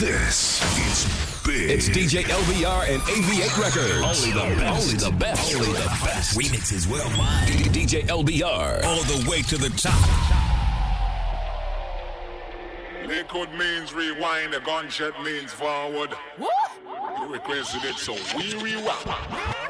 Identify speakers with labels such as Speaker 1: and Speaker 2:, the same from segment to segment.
Speaker 1: This is big.
Speaker 2: It's DJ LBR and AV8 Records.
Speaker 1: Only the best.
Speaker 2: Only the best.
Speaker 1: Only the best.
Speaker 2: Remixes worldwide. DJ LBR.
Speaker 1: All the way to the top.
Speaker 3: Liquid means rewind, a gunshot means forward.
Speaker 4: What?
Speaker 3: You requested it, so we rewind.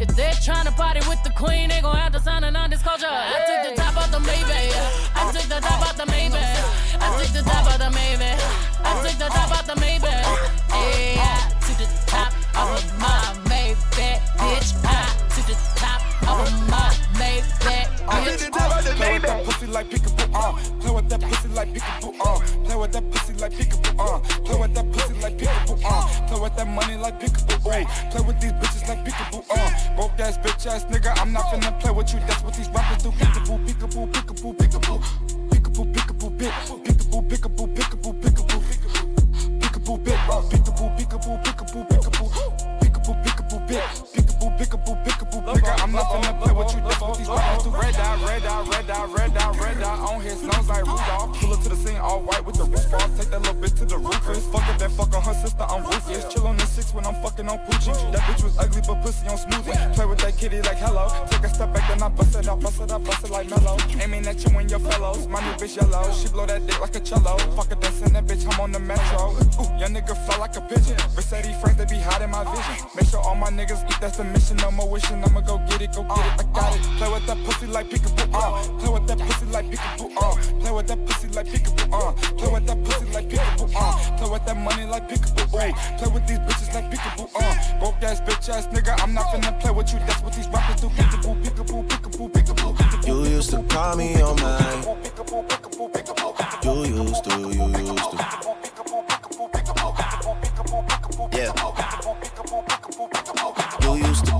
Speaker 5: If they're trying to party with the queen, they gon' have to sign a non-disclosure. I took the top off the Maybach. I took the top off the Maybach. I took the top off the Maybach. I took the top off the Maybach. Hey, I took the top off of my Maybach, bitch. I took the top off of my
Speaker 6: I see
Speaker 5: bitch.
Speaker 6: the top of the Play with that pussy like peekaboo, uh. Play with that pussy like peekaboo, uh. Play with that pussy like peekaboo, uh. Play with that pussy like peekaboo, uh. Play with that money like peekaboo, uh. Play with these bitches like peekaboo, uh. Broke ass bitch ass nigga, I'm not finna play with you. That's what these rappers do. Peekaboo, peekaboo, peekaboo, peekaboo. Peekaboo, peekaboo, bit. Peekaboo, peekaboo, peekaboo, peekaboo. Peekaboo, bit. Peekaboo, peekaboo, peekaboo, peekaboo. Peekaboo, peekaboo, Peekaboo, peekaboo, peekaboo, nigga. I'm not finna play with you. That's what these rappers do. Red dot, red dot, red dot, red dot, red dot. On his nose like Rudolph. Pull up to the scene all white with the roof off. Take that little bitch to the roof. Fuck it, then fuck on her sister. I'm ruthless. Chill on the six when I'm fucking on Poochie. That bitch was ugly, but pussy on smoothie. Play with that kitty like hello. Take a step back, then I bust it up, bust it up, bust it like mellow. Aiming at you and your fellows. My new bitch yellow. She blow that dick like a cello. Fuck it, then that bitch home on the metro. Ooh, young nigga fly like a pigeon. Mercedes Frank, they be hot in my vision. Make sure all my niggas eat, that's the mission. No more wishing, I'ma go get it, go get it. I got it. Play with that pussy like peekaboo, uh. Play with that pussy like peekaboo, uh. Play with that pussy like peekaboo, uh. Play with that pussy like peekaboo, uh. Play with that money like peekaboo, uh. Play with these bitches like peekaboo, uh. Broke ass bitch ass nigga, I'm not finna play with you. That's what these rappers do. Peekaboo, peekaboo, peekaboo, peekaboo, peekaboo.
Speaker 7: You used to call me on mine. You used to, you used to. Yeah.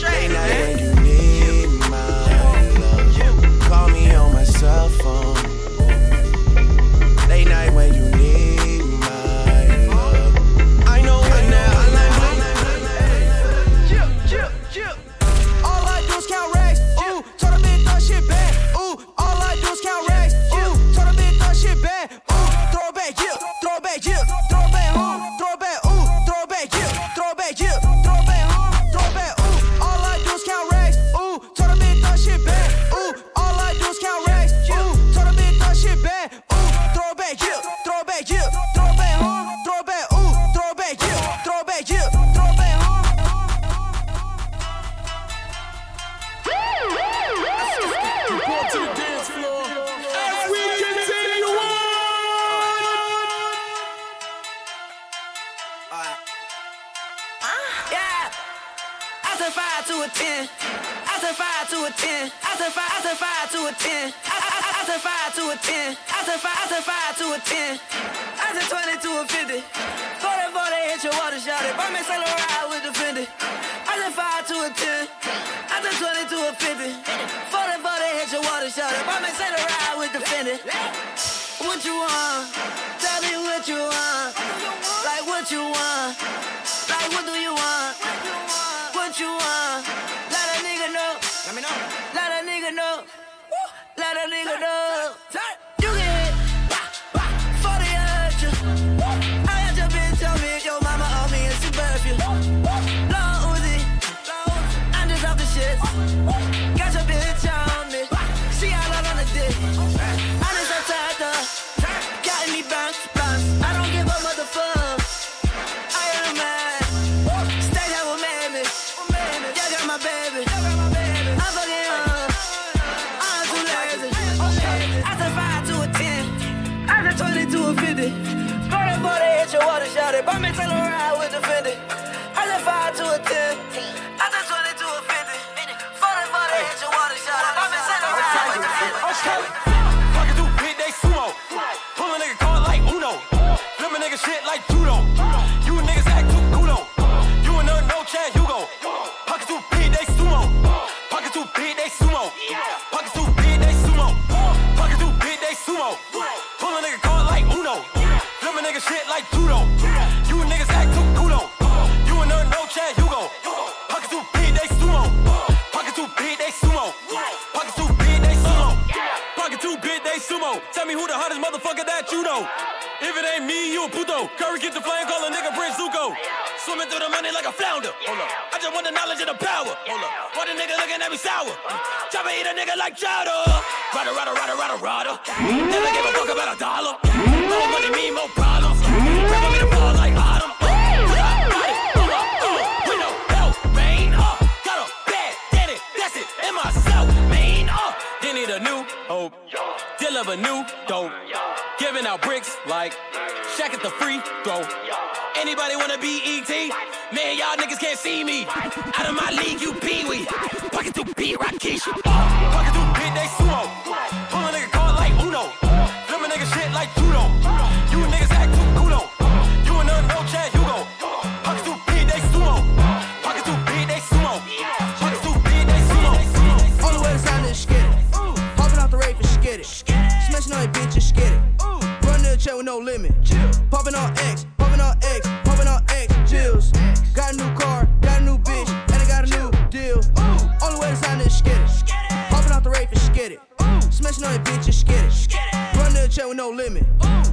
Speaker 8: straight. Late night when you need my love,
Speaker 9: call me on my cell phone. what you want. Like, what do you want? What you want? Let a nigga know. Let me know. Let a nigga know. Let a nigga know.
Speaker 10: Maputo. Curry gets the flame, call a nigga Prince Zuko. Swimming through the money like a flounder. Hold up. I just want the knowledge and the power. Hold up. Why the nigga looking at me sour? Mm. Chop and eat a nigga like chowder. Rider, rider, rider, rider, rider. Never give a fuck about a dollar. More money mean more problems. Never me the fall like autumn. Myself, mean, uh, they need a new hope. Deal of a new out bricks like Shaq at the free throw. Anybody wanna be ET? Man, y'all niggas can't see me. Out of my league, you pee wee. Pocket too big, Rock Pocket too big, they sumo.
Speaker 9: Popping on X, popping on X, popping on X, Jills. Got a new car, got a new bitch, and I got a new deal. All the way to sign this skitty. Popping out the rape is skitty. Smashing on that bitch is skitty. Run the check with no limit.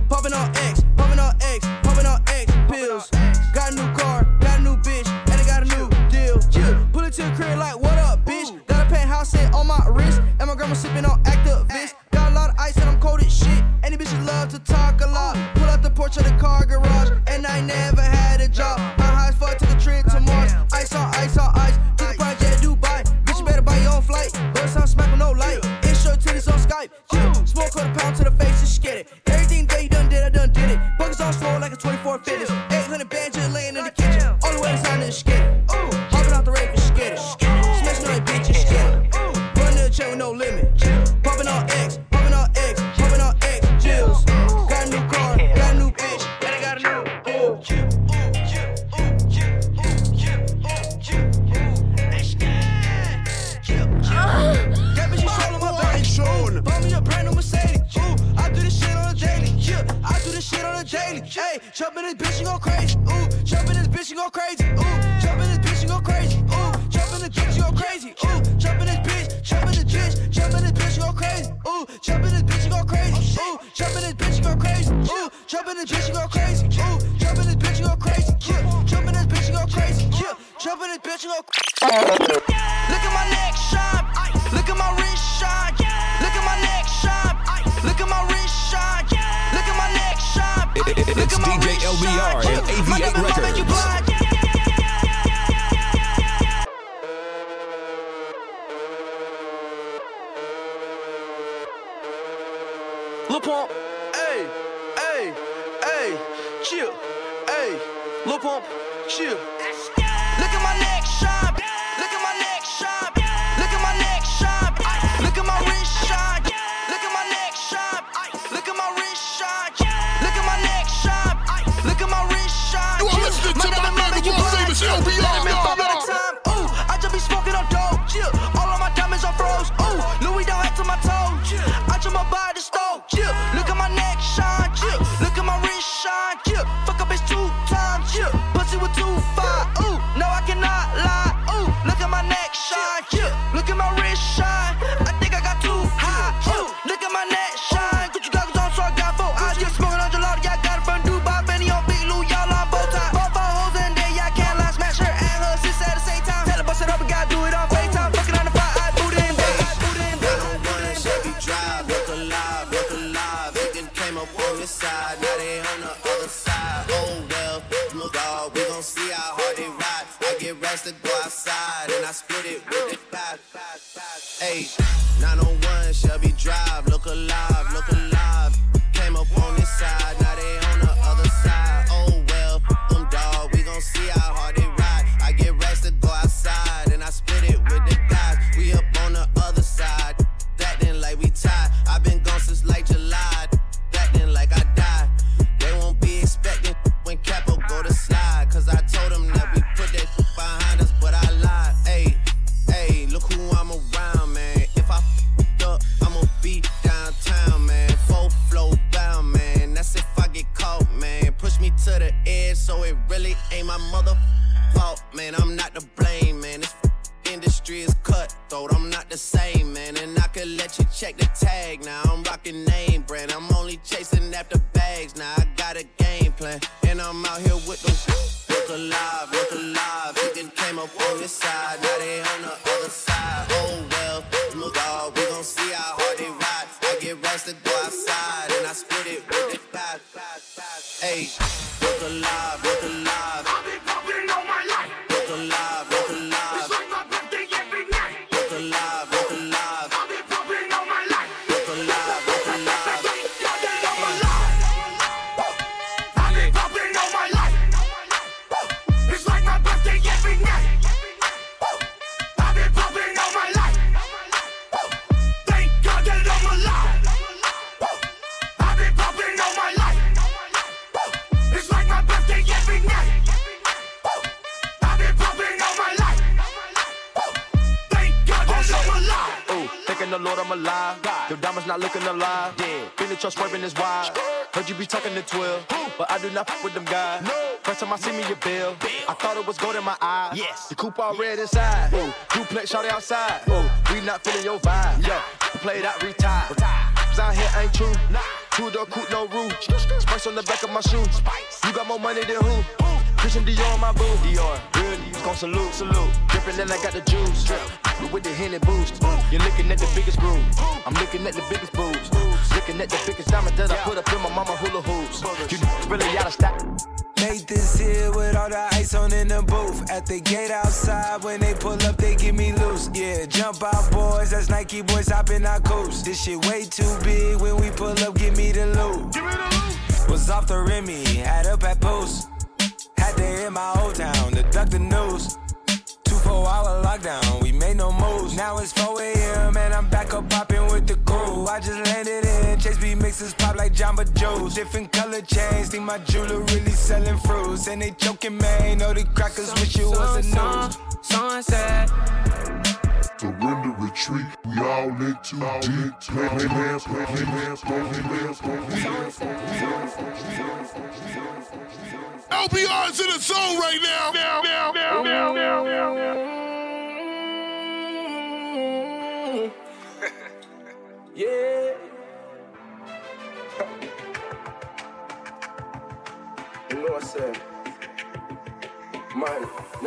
Speaker 9: Popping on X, popping on X, popping on X, pills. Got a new car, got a new bitch, and I got a new deal. Pull it to the crib like, what up, bitch? Got a penthouse set on my wrist, and my grandma sipping on active. I never that
Speaker 11: y'all
Speaker 12: swerving is wild. Heard you be talking to 12, but I do not fuck with them guys. No. First time I see me, your bill. I thought it was gold in my eyes. Yes. The coupe all red inside. Ooh. Duplex shot outside. Ooh. We not feeling your vibe. Yo, played out, retired. Cause out here ain't true. Nah. Two door coupe, no roof. Spice on the back of my shoe. Spice. You got more money than who? Christian Dior on my boo. Dior. Real, gon' salute. Salute. Drippin' and I got the juice. Drip with the Henny boost. You're looking at the biggest groove. I'm looking at the biggest boobs. Looking at the biggest diamonds that I put up in my mama hula hoops. You really gotta stop.
Speaker 13: Made this here with all the ice on in the booth. At the gate outside, when they pull up, they give me loose. Yeah, jump out, boys. That's Nike boys hopping our coast. This shit way too big. When we pull up, give me the loot. Give me the loot. Was off the Remy, had up at post. Had to in my old town to duck the news four hour lockdown, we made no moves. Now it's 4 a.m. and I'm back up popping with the crew. I just landed in Chase B mixes pop like Jamba Joe's. Different color chains, think my jeweler really selling fruits. And they joking, man, know the crackers wish it was a news.
Speaker 14: Sunset.
Speaker 15: Surrender retreat, we all in deep. Play, play, play, play, play, play, play, play,
Speaker 16: play, play, LBR's in the zone right now.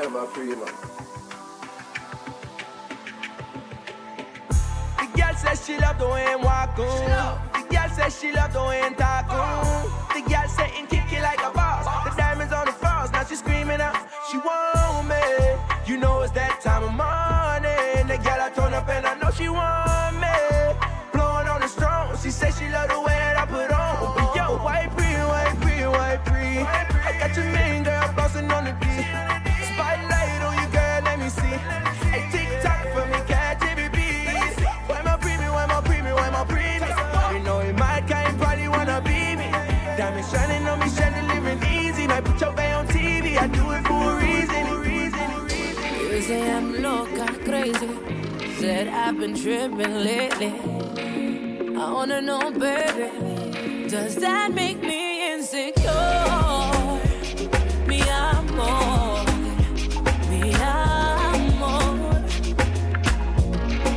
Speaker 17: Man, never free man. The girl says she love the way I'm walking. The girl says she love the way I'm talking. The girl saying kick it like a boss. The diamonds on the falls, now she screaming out. She want me. You know it's that time of morning. The girl I turn up and I know she want me. Blowing on the strong. She says she love the way that
Speaker 5: that I've been tripping lately. I wanna know, baby, does that make me insecure? Me, I'm more. Me, I'm more.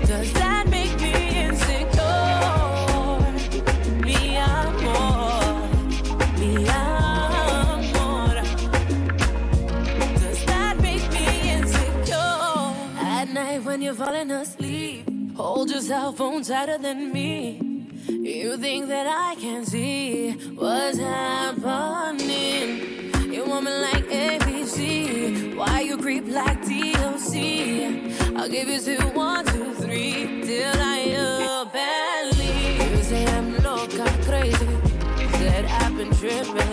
Speaker 5: Does that make me insecure? Me, I'm more. Me, I'm falling hold your cell phone tighter than me. You think that I can see what's happening? You want me like ABC? Why you creep like DOC? I'll give you two, one, two, three, till I leave. You say I'm loca, crazy. Said I've been tripping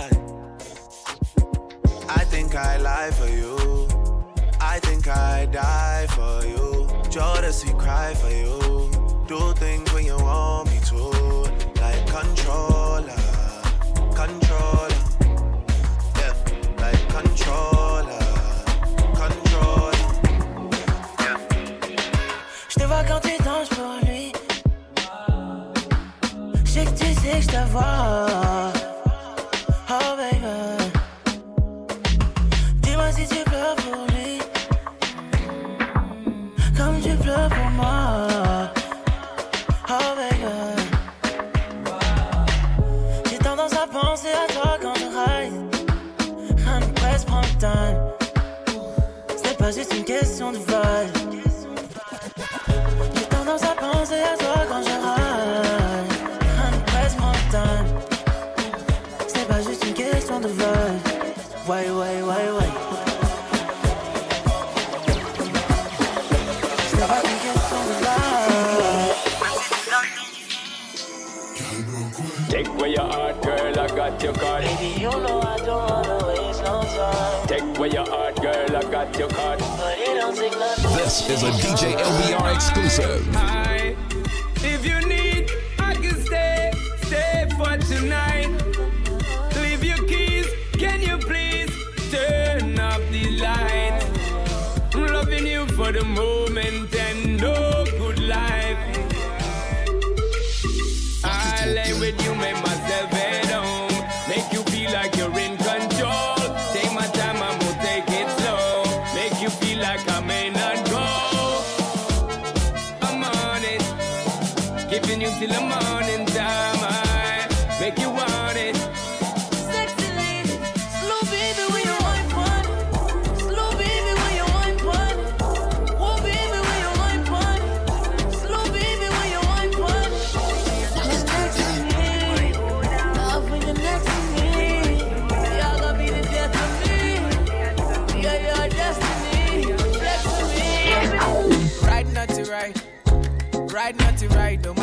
Speaker 8: I think I lie for you. I think I die for you. Jodeci cry for you. Do things when you want me to. Like controller, controller. Yeah, like controller, controller. Yeah.
Speaker 18: Je te vois quand tu danses pour lui. Je sais que tu sais que je te vois.
Speaker 19: Pas une question de vibe.
Speaker 20: Take away your heart, girl, I got your card.
Speaker 19: Baby, you know I don't wanna waste no time.
Speaker 20: Take away your heart, girl, I got your card.
Speaker 19: But it don't take nothing.
Speaker 2: This is a DJ LBR exclusive.
Speaker 20: Hi. If you need, I can stay, stay for tonight.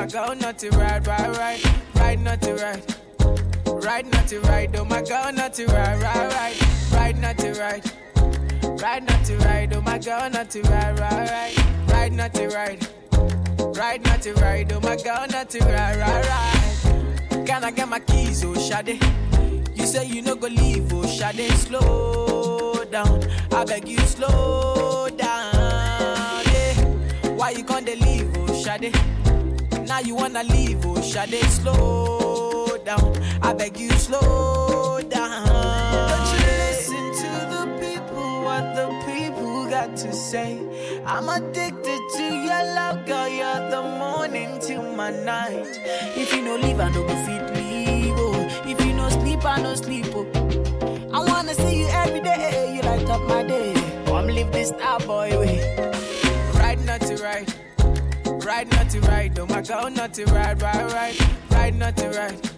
Speaker 19: Oh
Speaker 21: god, not to ride, ride, ride. Ride not to ride. Ride not to ride. Oh my god, not to ride, ride, ride. Ride not to ride. Ride not to ride. Oh my god, not to ride, ride, ride. Ride not to ride. Ride not to ride. Oh my god, not to ride, ride. Can I get my keys, oh Shade? You say you no go leave, oh Shade. Slow down. I beg you, slow down. Why you gonna leave, oh Shade? Now you wanna leave, oh Shade. Slow down. I beg you, slow down. Don't you listen to the people, what the people got to say. I'm addicted to your love, girl. You're the morning to my night. If you no leave, I no go fit leave. Oh. If you no sleep, I no sleep. Oh. I wanna see you every day. You light up my day. Oh, Come live this star boy way. Ride not to ride. Ride not to ride. Oh my god, not to ride, ride, ride. Ride not to ride.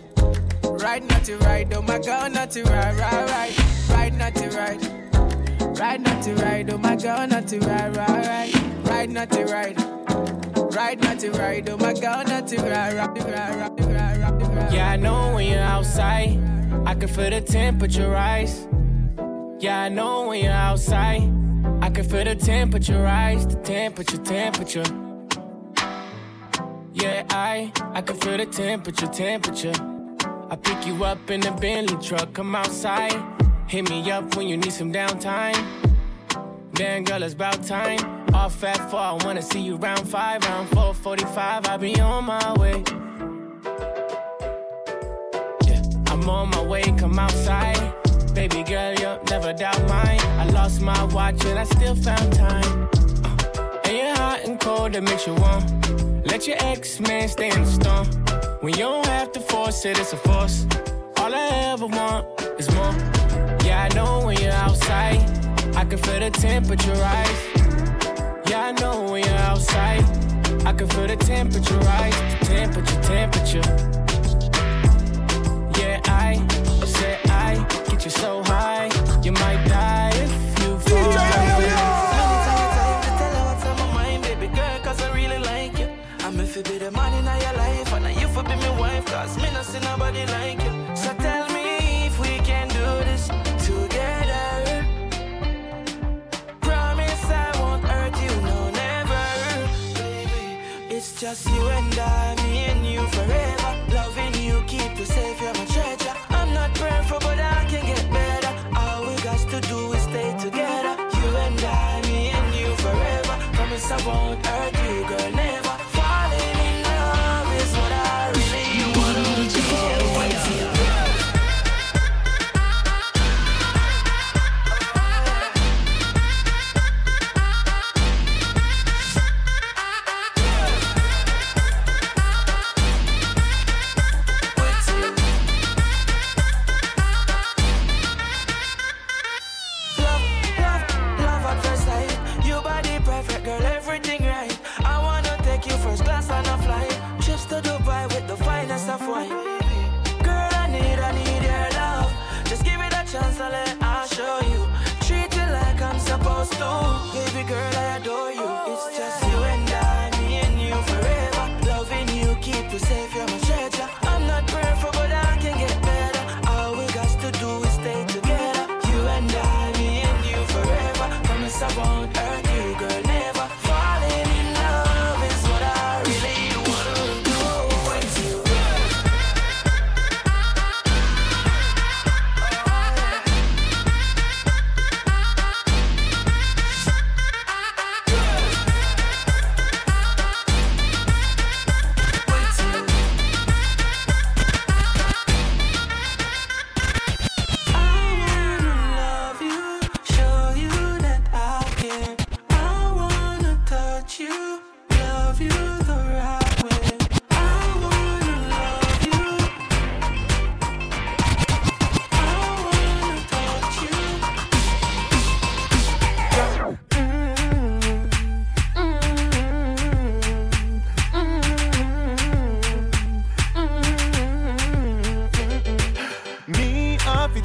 Speaker 21: Ride not to ride. Oh my god, not to ride, ride, ride. Ride not to ride. Ride not to ride. Oh my god, not to ride, ride, ride. Ride not to ride. Ride not to ride. Oh my god, not to ride, ride, ride, ride, ride, ride, ride.
Speaker 20: Yeah, I know when you're outside, I can feel the temperature rise. Yeah, I know when you're outside, I can feel the temperature rise, the temperature, temperature. Yeah, I, I can feel the temperature, temperature. I pick you up in the Bentley truck, come outside. Hit me up when you need some downtime. Damn, girl, it's about time. Off at four, I wanna see you round five, round four, 45. I'll be on my way. Yeah, I'm on my way, come outside. Baby girl, you'll never doubt mine. I lost my watch and I still found time. Uh, and you're hot and cold, that makes you warm. Let your ex man stay in the storm. When you don't have to force it, it's a force. All I ever want is more. Yeah, I know when you're outside, I can feel the temperature rise. Yeah, I know when you're outside, I can feel the temperature rise. The temperature, temperature. Yeah, I said I get you so high, you might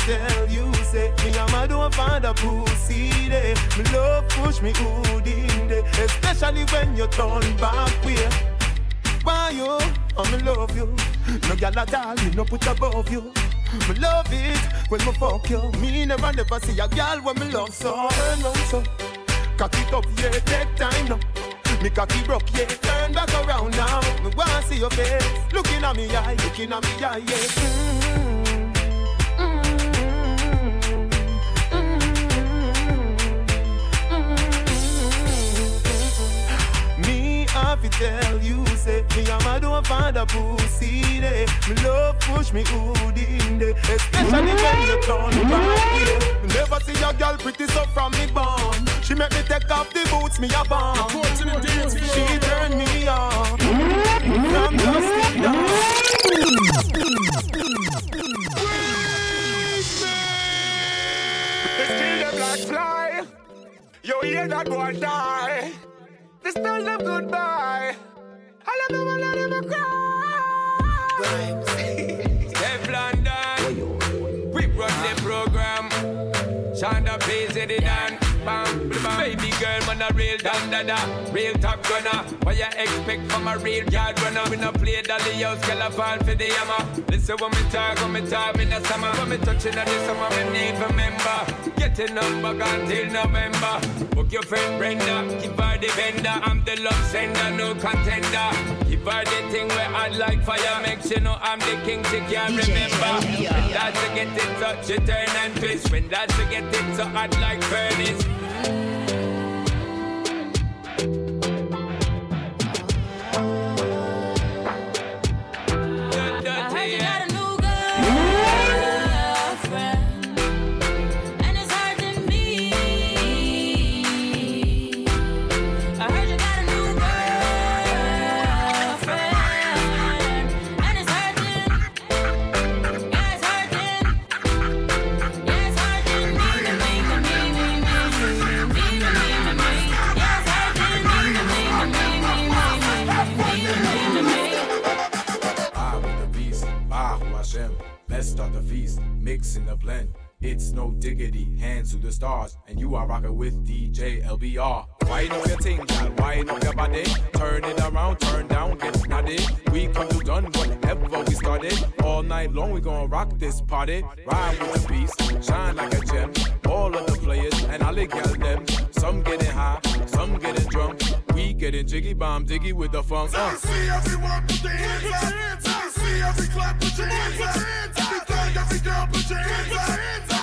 Speaker 19: tell you,
Speaker 8: say me and my don't find a pussy there. Me love push me hood in there, especially when you turn back way. Why you? Oh, I'm in love you. No gal at all, me no put above you. Me love it when me fuck you. Me never never see a gal when me love so. Turn round so, cock it up, yeah, take time now. Me cocky broke, yeah, turn back around now. Me wanna see your face, looking at me eye, looking at me eye, yeah. Me to tell you, say me and my don't find a pussy there. Me love push me hood in there, especially when you turn back way. Never see a girl pretty so from me born. She make me take off the boots me a bomb. She turn me on
Speaker 22: like fly. Yo, hear that boy die. This tell them goodbye. All of them, all of them are
Speaker 20: crying. Stefflon Don. We run the program. Shonda real da, real top gunner. What you expect from a real yard runner? We no play dolly house, girl a fall for the hammer. Listen when me talk, when me talk in the summer. When me touching on the summer, me need remember. Getting up back until November. Book your friend Brenda, give her the vendor. I'm the love sender, no contender. Give her the thing where I like fire. Make sure know I'm the king, she can't remember. When that's to get it touch, you turn and twist. When that's to get it so hot like furnace.
Speaker 6: With DJ LBR. Wind up your thing, girl, wind up your body. Turn it around, turn down, get snotty. We come to done whatever we started. All night long, we gonna rock this party. Ride with the beast, shine like a gem. All of the players and all the gal them. Some getting high, some getting drunk. We getting jiggy bomb, diggy with the funk. Uh.
Speaker 23: See everyone put their hands up. See every clap, put your hands up. Everything, every girl, put your hands up.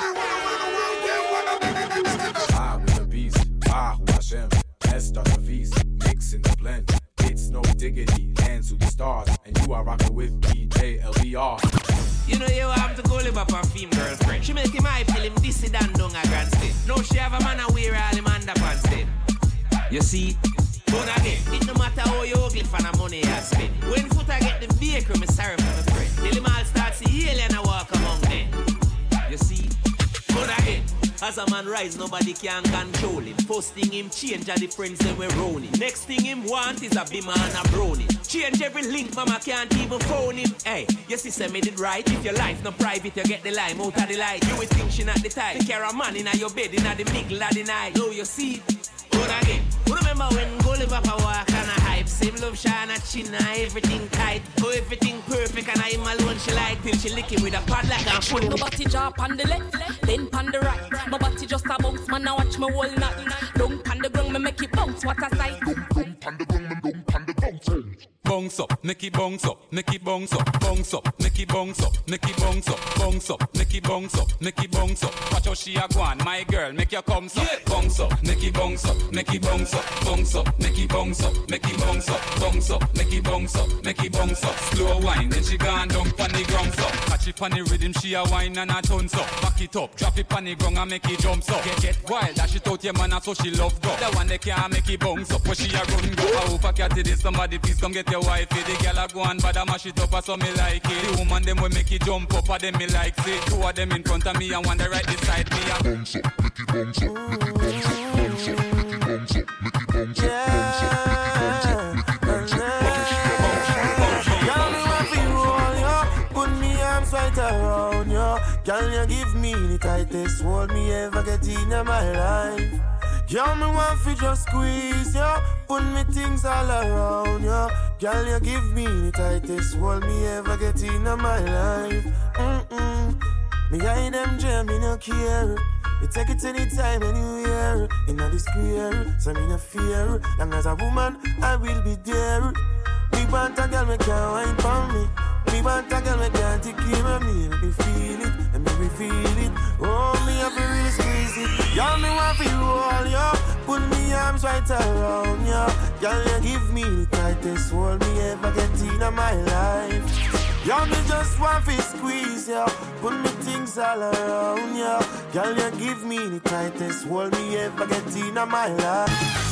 Speaker 6: Diggity, hands to the stars, and you are rocking with DJ LBR.
Speaker 24: You know you have to go live up a film girlfriend. She make him hype till him it and down a grandstand. No, she have a man a wear all him underpants then. You see? But again, it no matter how you ugly for the money you spend. When foot I get the vehicle, me sorry for my friend. Till him all start see alien a walk among as a man rise, nobody can control him. First thing him change are the friends that we roll him. Next thing him want is a bimmer and a brownie. Change every link, mama can't even phone him. Hey, your sister made it right. If your life not private, you get the lime out of the light. You will think she not the type. Take care of man in your bed in the middle of the night. Know you see? But again, remember when Papa walk and hype? Same love shine a chin everything tight. Oh, everything perfect and I'm alone she like till she lick it with a pad like a
Speaker 25: Put my body jaw on the left, then on the right. My body just a bounce, man. I watch my whole night. Don't on the ground, me make it bounce. What a sight.
Speaker 6: Down pan the ground, me down pan the bounce up, make it bounce up, make it bounce up, bounce up, make it bounce up, make it bounce up, bounce up, make it bounce up, make it bounce up. Watch how she a go on, my girl, make your come up, bounce up, make it bounce up, make it bounce up, bounce up, make it bounce up, make it bounce up, bounce up, make it bounce up, make it bounce up. Slow wine, then she gone down pon the ground up. Catch it pon the rhythm, she a wine and a tons up. Back it up, drop it pon the ground and make it jump up. Get get wild, dash it out your man, so she love go. The one that can't make it bounce up, where she a run go. I hope I catch this, somebody please come get your wife. The girl a go and bad a mash it up, so me like it. The woman them will make it jump up, a them me like it. Two of them in front of me and one the right beside me. A bounce up, make it bounce up, make it bounce up, bounce up, make it bounce up, make it bounce up, bounce up, make it bounce up, make it bounce up,
Speaker 8: right around around you. Girl, you give me the tightest hold me ever get in my life. Girl, me want fi just squeeze you, put me things all around you. Girl, you give me the tightest hold me ever get in my life. Mm-mm. Me guy them jam, me no care. You take it anytime, anywhere. In the square, so me no fear. Long as a woman, I will be there. Me want a girl, me can't wine for me. Me want a girl, me can take care of me. Make me feel it, and make me feel it. Oh, me have to really it. Y'all me want to roll ya. Put me arms right around ya. Girl, you give me the tightest hold me ever get in my life. Y'all me just want to squeeze ya. Put me things all around ya. Girl, you give me the tightest hold me ever get in my life.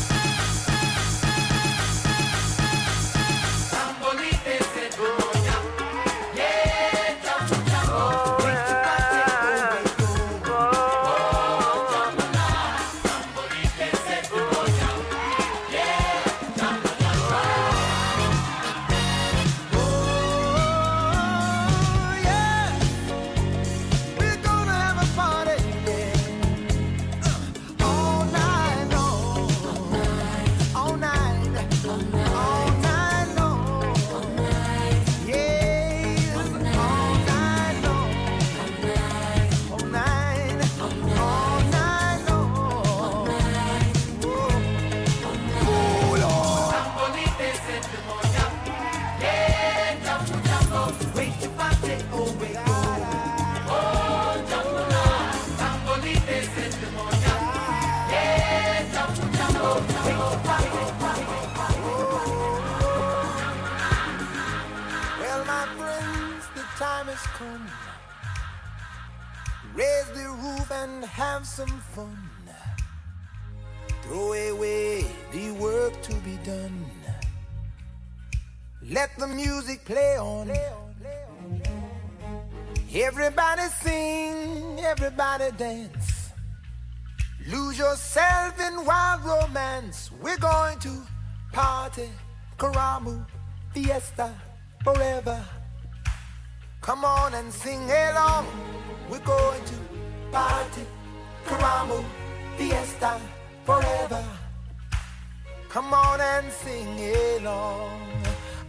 Speaker 16: Come on and sing it along.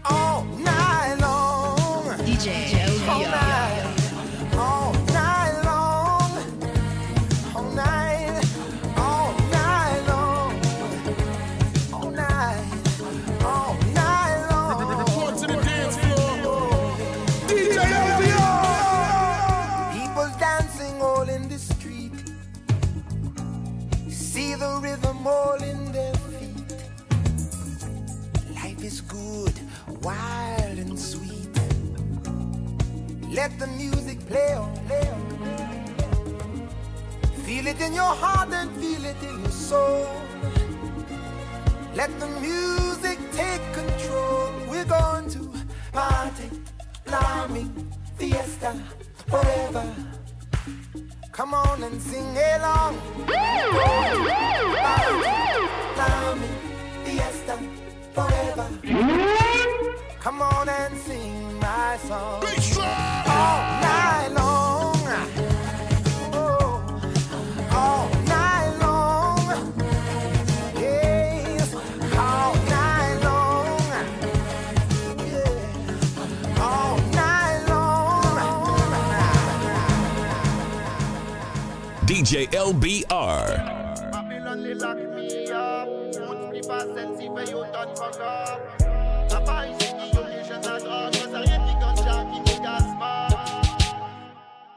Speaker 16: All night long.
Speaker 26: DJ
Speaker 16: All night. Let the music play on, play on. Feel it in your heart and feel it in your soul. Let the music take control. We're going to party, climbing, fiesta, forever. Come on and sing along. Party, fiesta, forever. Come on and sing my song. All
Speaker 2: DJ LBR.
Speaker 16: Babylon they lock me up. Put me past and see where you done fuck up. Papa is in the occasion that all was a yeti gun sharky me gas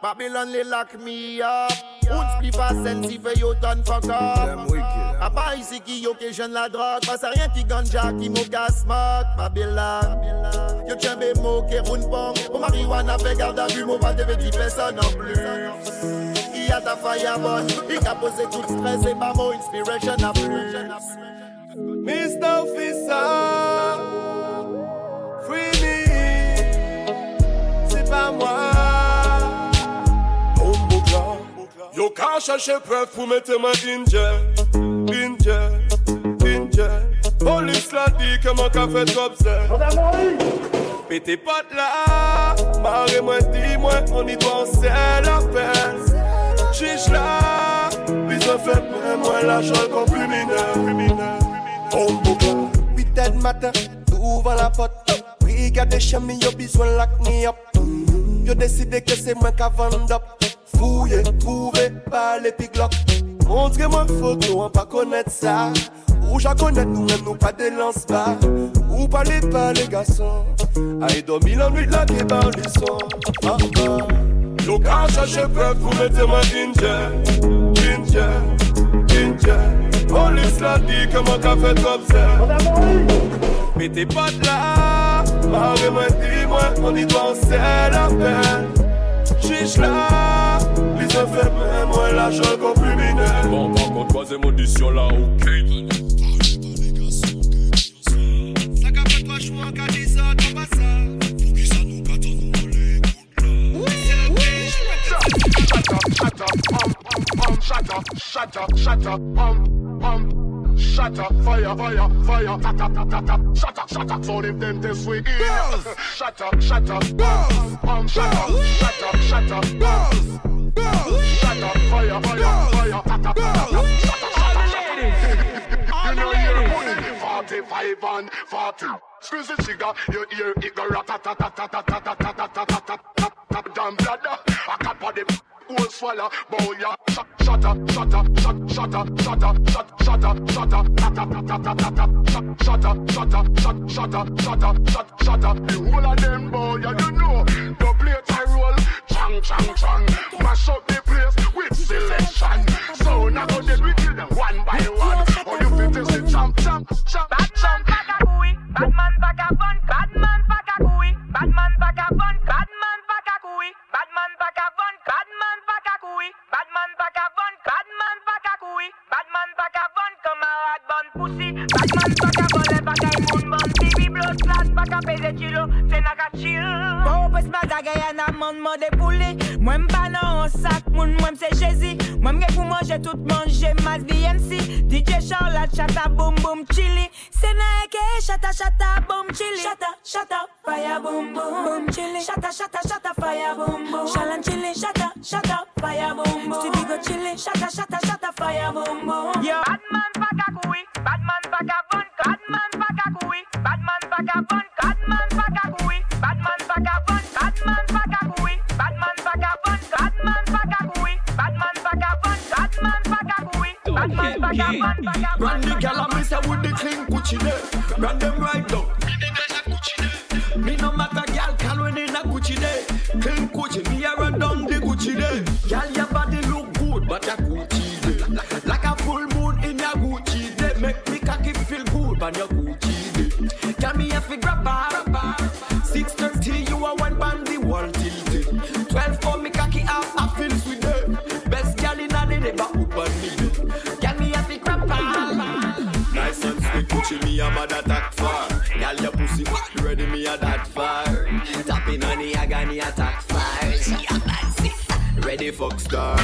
Speaker 16: Babylon they lock me up. Put me past and see where you done fuck up. Papa ici qui occasion la drogue Passe à rien qui ganja qui mo gas smoke Babylon Yo tiens be mo ke roun pong Au marijuana fait garde à vue Mo pas de petit personne en plus got a a stress inspiration.
Speaker 8: Mr. Officer, free me. C'est pas moi. Oh, Yo ka chercher preuve pour mettre ma ginger, ginger, ginger. Police l'a dit que mon café
Speaker 27: top c'est. Pété pote là, marre moi dis-moi, on y doit en la. Chiche là, besoin fait même moi l'argent comme criminel. On boucle, 8 heures matin, ouvre la porte. Brigade chez moi, yo besoin lock me up. Yo décidé que c'est moi qui vend up. Fouiller, trouver, parler, puis glock. Montrez-moi une photo, on pas connaître ça. Ou j'en connais nous même nous pas de lance pas. Ou parlez pas les garçons. Aïe, dormi la nuit là qui parle du son. Ah, ah. Yo quand cherche preuve, vous mettez-moi inject, inject, inject. Police l'a dit mon café fait comme ça. Mais t'es pas là, marre-moi, dis-moi, on y doit, on la peine. Là, fait moi comme.
Speaker 23: Bon.
Speaker 3: Shut up, pump, pump, pump, shut up, shut up, shut up, pump, pump, shut up, fire, fire, fire, ta ta ta ta ta, shut up, shut up, so if them this we in. Shut up, shut up, pump, pump, shut up, shut up, shut up, shut up, fire, fire, fire, ta ta ta ta ta, shut up, shut up, shut up. You know you're putting 45 and 40. Squeeze the trigger, you hear it go rat ta ta ta ta ta ta ta ta ta ta swallow, bow ya. Shut shut up, shut up, shut shut up, shut up, shut shut up, shut up, ta ta ta ta. Shut shut up, shut up, shut shut up, shut up, shut shut up. The whole of them boy, ya you know. The plate I roll, chang chang chang. Mash up the place with selection. So now go dead we kill them one by one. Oh you fit is the champ champ champ champ.
Speaker 17: Batman vagabond, Batman Batman pas qu'à vendre, Batman pas qu'à couille, Batman pas qu'à vendre, camarade bonne poussi, Batman pas qu'à voler, pas qu'à immonde, TV, blood flat, pas qu'à peser kilo, c'est n'a qu'à chill. Bon, pes ma tagay an amendement de poulet, moi m'pa nan en sac, moun moi m'se jési, moi m'ge pou manger tout manger, mas BMC, DJ Charlotte, chata boum boum chili, c'est n'a que chata chata boum chili, chata chata fire boum boum boum chili, chata chata chata fire boum boum, chalan chili, chata chata fire fire boom boom. Still go chilling, shatta shatta shatta fire boom boom. Yeah. Bad man pakakui, bad man pakabun, bad man pakakui, bad man pakabun, bad man pakakui, bad man pakabun, bad
Speaker 28: man pakakui, bad man pakabun, bad man pakakui, bad man pakabun, bad man pakakui, bad man pakabun, bad man pakabun. Brandy gyal a me say with the clean Gucci there, brand them right down. But a Gucci. Like a full moon in a Gucci day. Make me cocky feel good, but your Gucci day. Gal me a fi grab bar. Six thirty, you a one band the wall tilted. Twelve for me cocky out, I feel sweet day. Best gal in the neighborhood, but me. Gal me a fi grab bar. Nice and sweet Gucci, me a mad attack far. Gal your pussy, you ready me a that fire. Tapping on the agony attack fire. She a fancy, ready fuck star.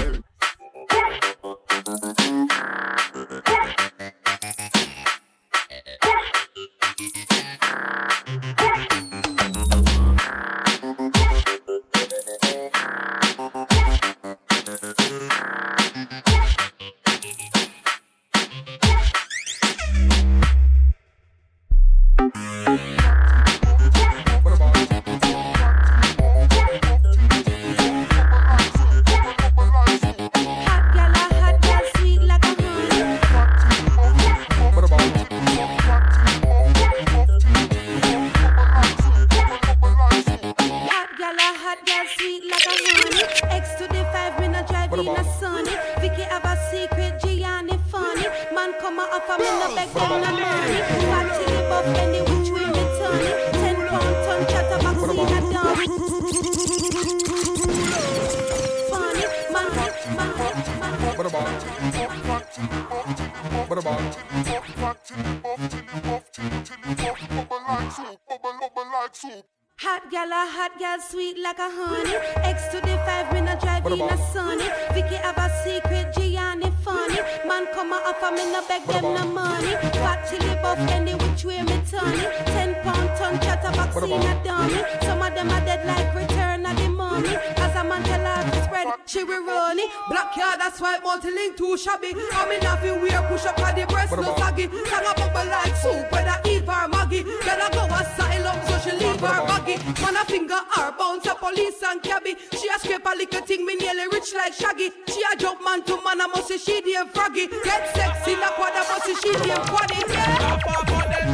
Speaker 29: belly rich like Shaggy. She a jump man to man, I must say she damn froggy. Get sexy, na quad, I must say she damn funny. Yeah.
Speaker 30: Laugh off them.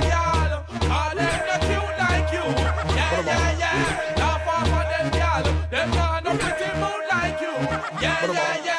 Speaker 30: All them not cute like you. Yeah, yeah, yeah. Laugh. Them no pretty like you.
Speaker 6: Yeah,
Speaker 31: yeah, yeah.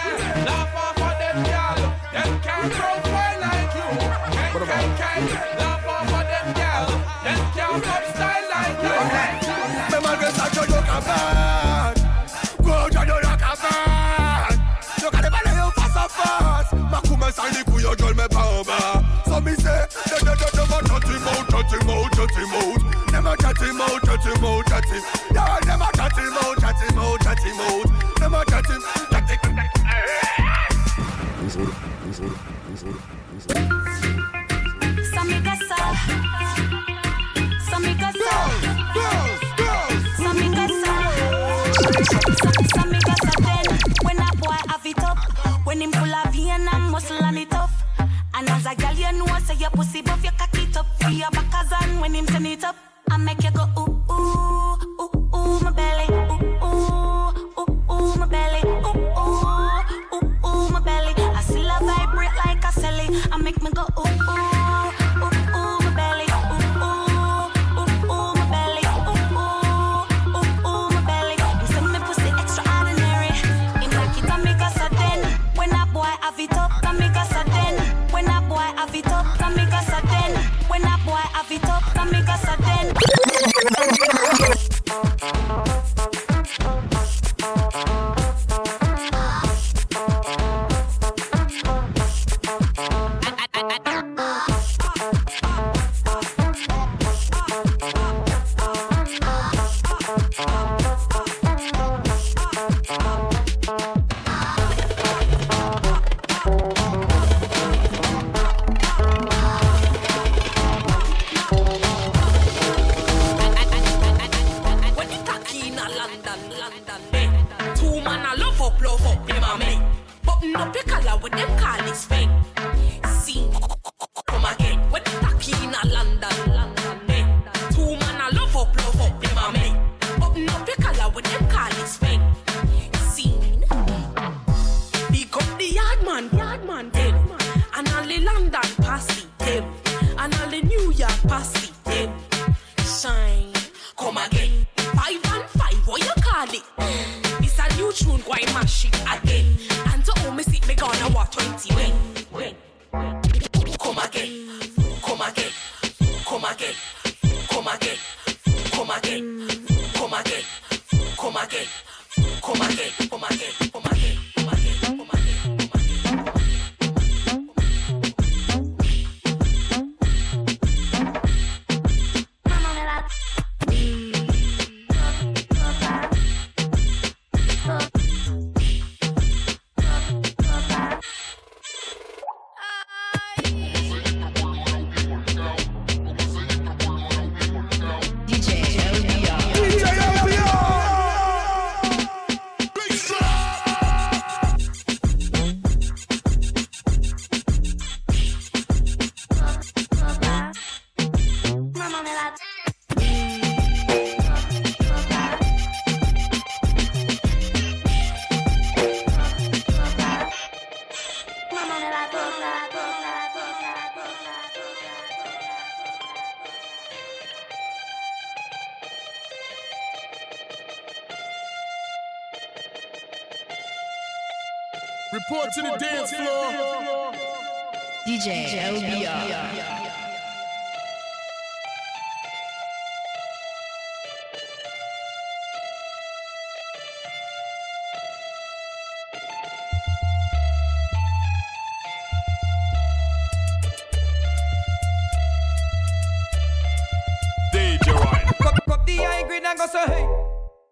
Speaker 32: Report to the dance floor.
Speaker 26: DJ LBR.
Speaker 9: so hey.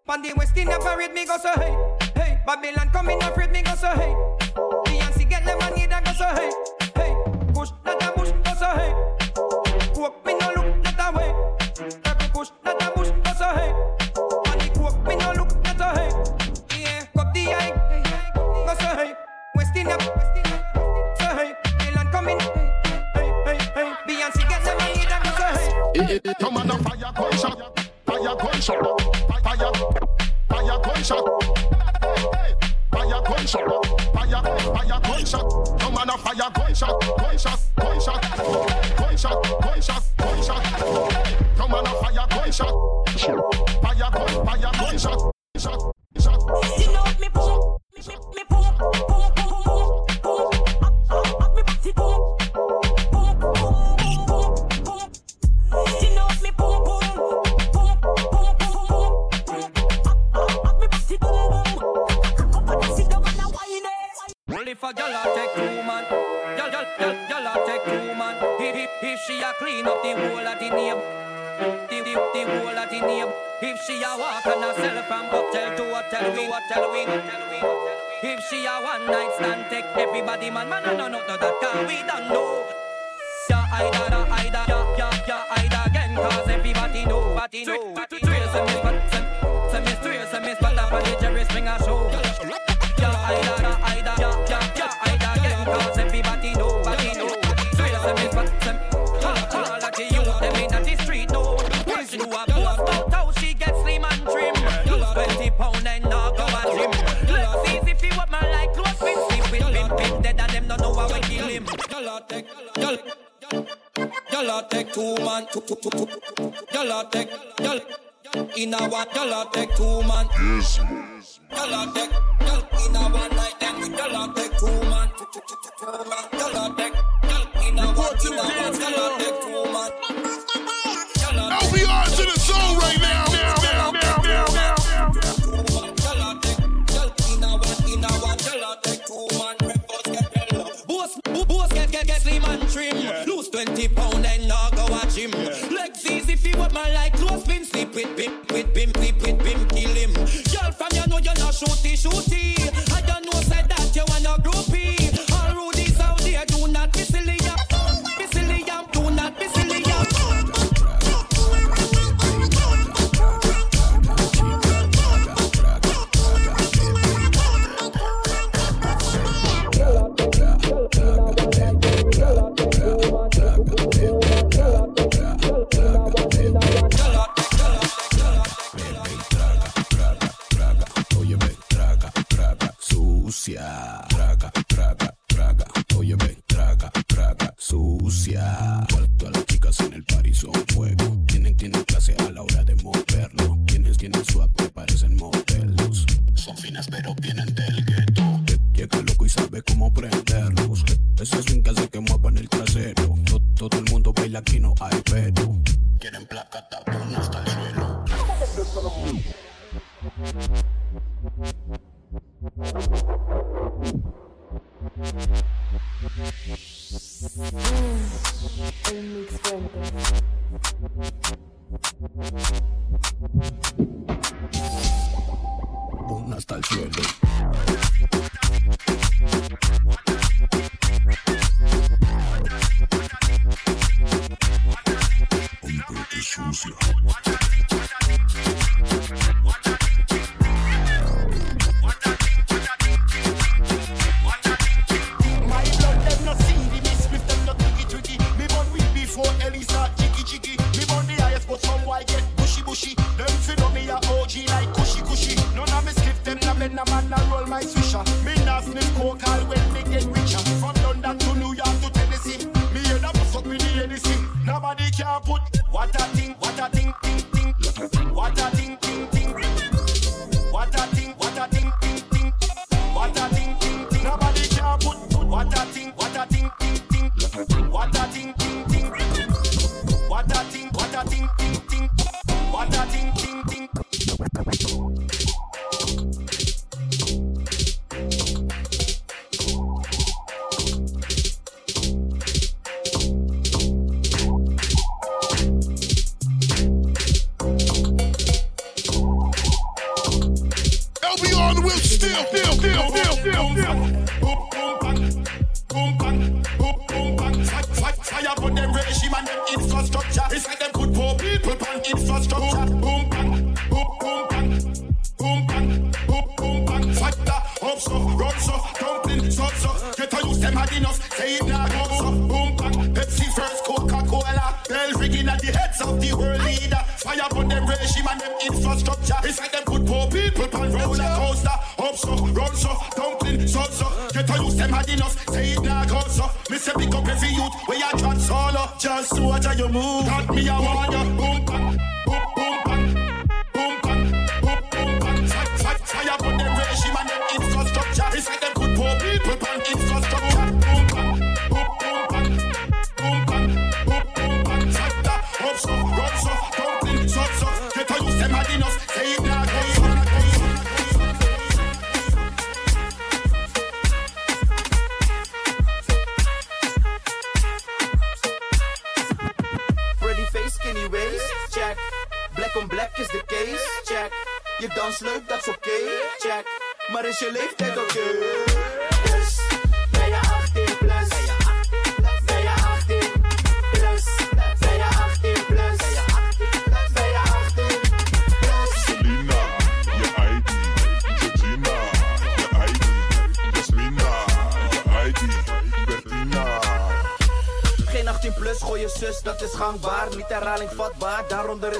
Speaker 9: Parade, me go so hey. Hey, Babylon coming me go so hey.
Speaker 30: we, tell we, if she a one night stand, take everybody man, man, no, no, no, no, that can we don't know. Yeah, either, da, Ida, yeah, yeah, yeah, Ida, again, cause everybody know, what he know. Three, three, three, some miss, some miss, three, some miss, but I'm a DJ, ring a show. Yeah, either. two man, two, two, two, two. Y'all are tech, y'all. In a one, y'all are tech two man.
Speaker 15: Yes,
Speaker 30: Y'all are tech, y'all. In a one night, then y'all are tech two man, two, two, two, two, two man. Y'all are tech, y'all. In a one, in a one. man like close pin slip with bim, with bim, with bim, bim, kill him. Girl from you know you're not shooty, shooty.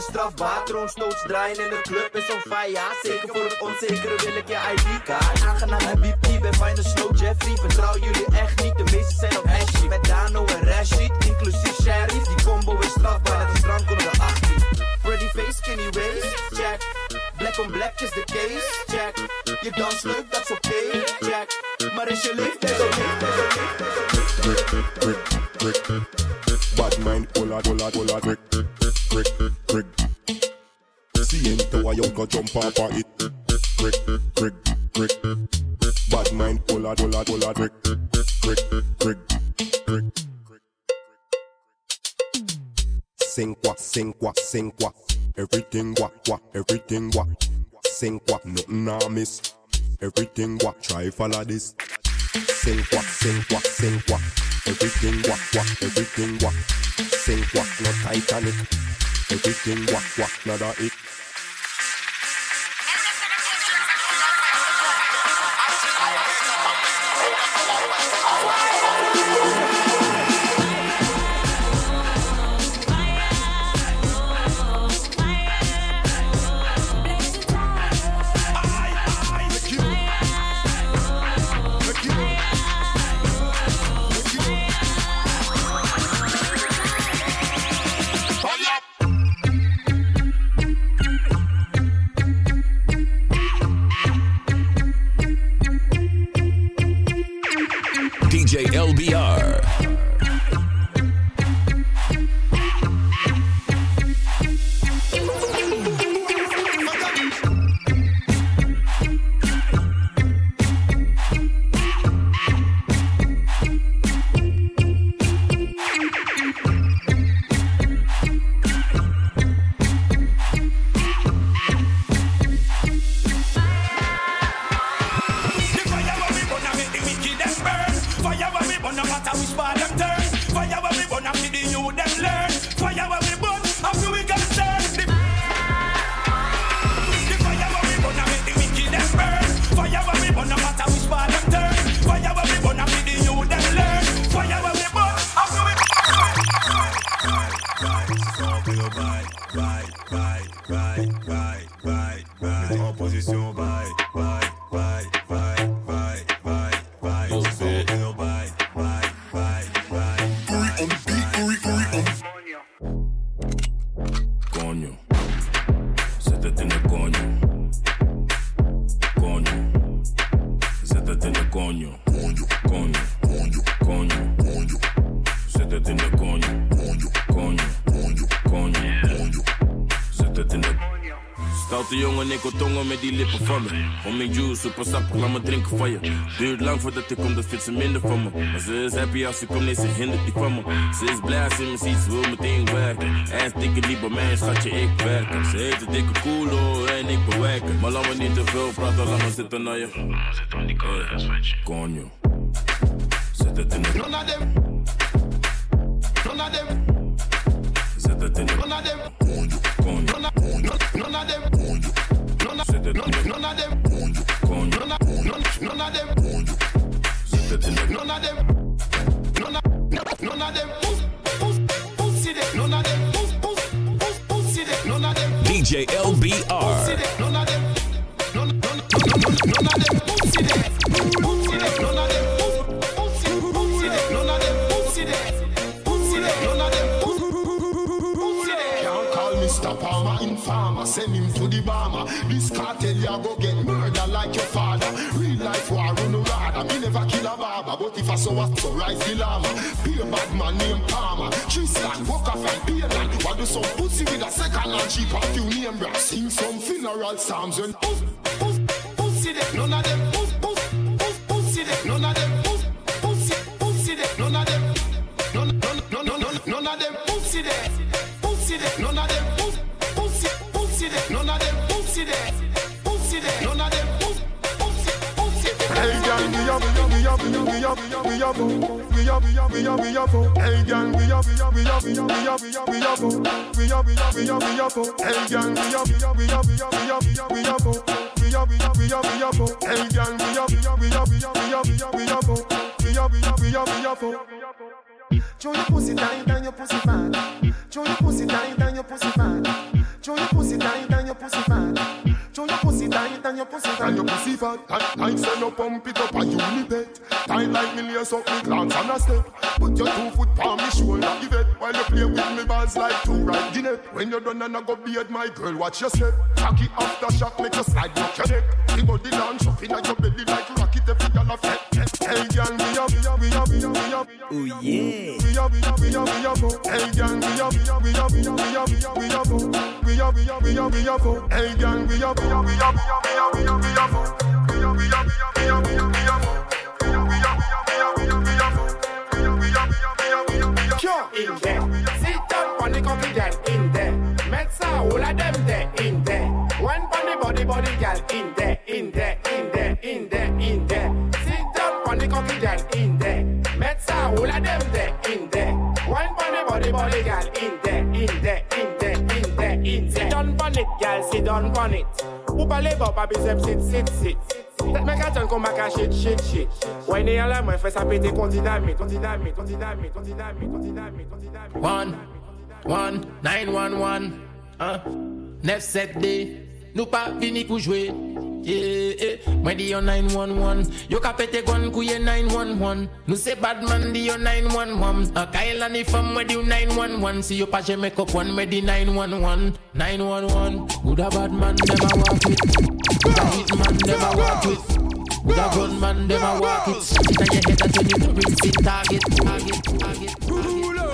Speaker 12: Strafbaar. Troonstoots draaien in de club is on fire. Zeker voor het onzekere wil ik je ID-kaart. Aangenaam Habibi, ben fijne slow Jeffrey. Vertrouw jullie echt niet, de meeste zijn op Ashley. Met Dano en Rashid, inclusief Sheriff. Die combo is strafbaar, net als drank onder de 18. Pretty face, skinny waist, check. Black on black is de case, check. Je dans leuk, dat is oké, check. Maar is je leeftijd oké?
Speaker 33: Bad mind, hola, hola, hola, brick, jump off of it. Brick, brick, brick. Bad mind, hola, hola, hola, brick, brick, brick, brick. Sing qua, sing qua, sing qua. Everything wa, wa, everything wa. Sing qua, nothing I miss. Everything wa, try follow this. Sing qua, sing qua, sing qua. Everything wa, wa, everything wa. Sing qua, no Titanic. Everything wa, wa, nada it.
Speaker 20: Jongen, ik wil tongen met die lippen van me. Om mijn juice, super sappig, laat me drinken van je. Duurt lang voordat ik kom, dat vindt ze minder van me. Maar ze is happy als ze komt, nee, ze hindert die van me. Ze is blij als ze me ziet, ze wil meteen werken. En dikke niet bij mij, schatje, ik werk. Ze heeft een dikke koelo en ik bewerken. Maar laat me niet te veel praten, laat me zitten naar je. Zit aan die koude Coño. Zet het in de...
Speaker 16: None of them. None of them.
Speaker 20: Zet het in de...
Speaker 16: None of them.
Speaker 2: DJ LBR.
Speaker 16: But if I saw a so rise the llama. Be a bad man named Palmer. Tristan, walk off and be a land. What do some pussy with a second and cheap a few name brand. Sing some funeral psalms and puss, puss, pussy there. None of them puss, puss, puss, pussy there. None of them puss, pussy, pussy there. None of them, none, none, none, none, none, of them pussy there. Pussy there. None of them
Speaker 3: up, we up, we up, we up, we up, we up, we up. Hey gang, we up, we up, we up, we up, we up, we up, we up, we up, we up, we up. Hey gang, we up, we up, we up, we up, we up, we up, we up. We up, we up, we up. Hey gang, we up, we up, we up, we up, we up, we up, we up. We up, we up, we up.
Speaker 34: Show your pussy tight and your pussy fat. Show your pussy tight and your pussy fat. Show your pussy tight and your pussy fat. Show your pussy tight and your pussy fat.
Speaker 3: And your pussy fat, like, like say no pump it up and you unipet. Tight like me lace up me glance and a step. Put your two foot palm me shoulder, give it. While you play with me balls like two right guinea. When you're done and I go beard my girl, watch your step. Cocky after shock, make you slide back your neck. The body launch up inna your belly like rocket every gyal a fet. Hey girl, we up, we up, we up, we up, we up.
Speaker 12: Oh yeah.
Speaker 3: We up, we up, we up, we up. Hey gang, we up, we up, we up, we up, we up, we up, we are, we are, we are, we are for. Hey gang, we are, we are, we are, we are, we are, we are for. We are, we are, we are, we are, we are
Speaker 35: for. In there, sit down, panic, cocky girl in there. Mets are all of there in there. One bunny, body, body girl in there, in there, in there, in there, in there. Sit down, panic, cocky girl in there. Mets are all of there in there. One bunny, body, body girl in there, in there, in there. feet. Sit down on it, girl, sit down on it. Ou pa le bo, pa bisep, sit, sit, sit. Tet me katon kon baka shit, shit, shit. Wè ne yon la mwen fè sa pète kon dinamit, kon dinamit, kon dinamit, kon dinamit, kon dinamit, kon dinamit.
Speaker 36: One, one, nine, one, one, un, nef, set, de. Nou pa vini pou jwe. Yeah, yeah. Mwen di yo 911 Yo ka pete gwan kouye 911 Nou se badman di yo 911 A kaila ni fam mwen di yo 911 Si yo pa jeme kop wan mwen di 911 911 Good a bad man dem a walk with Good a hit man dem a walk with Good a man dem a walk it. Sit on your head and turn you to rinse it Target, target, target, target.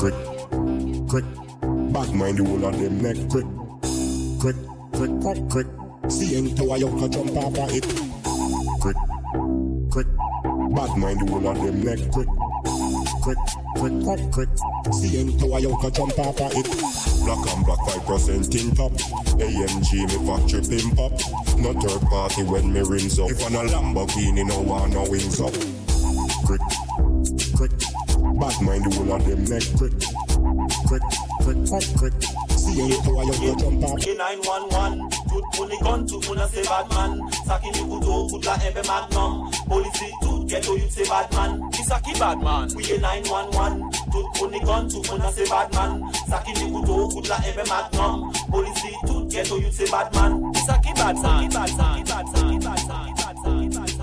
Speaker 33: Crick, crick. Bad mind the whole of them neck. Crick, crick, crick, crick, crick. See any tower you can jump off of it. Crick, crick. Bad mind the whole of them neck. Crick, crick, crick, crick, crick. See any tower you can jump off of it. Black and black five percent in top. AMG me factory pimp up. No third party when me rims up. If I'm a Lamborghini, no one no wings up. Crick, crick. Bad mind the whole of them neck. Crick, crick, crick, crick, crick. See you boy, you go jump
Speaker 12: up. K911, good pull gun to una say bad man. Saki ni kudo, kudla ebe magnum. Police to ghetto you say bad man. Isaki bad man. We a 911, good pull gun to una say bad man. Saki ni kudo, kudla ebe magnum. Police to ghetto you say bad man. Isaki bad man. Isaki bad man. Isaki bad man. Isaki bad man.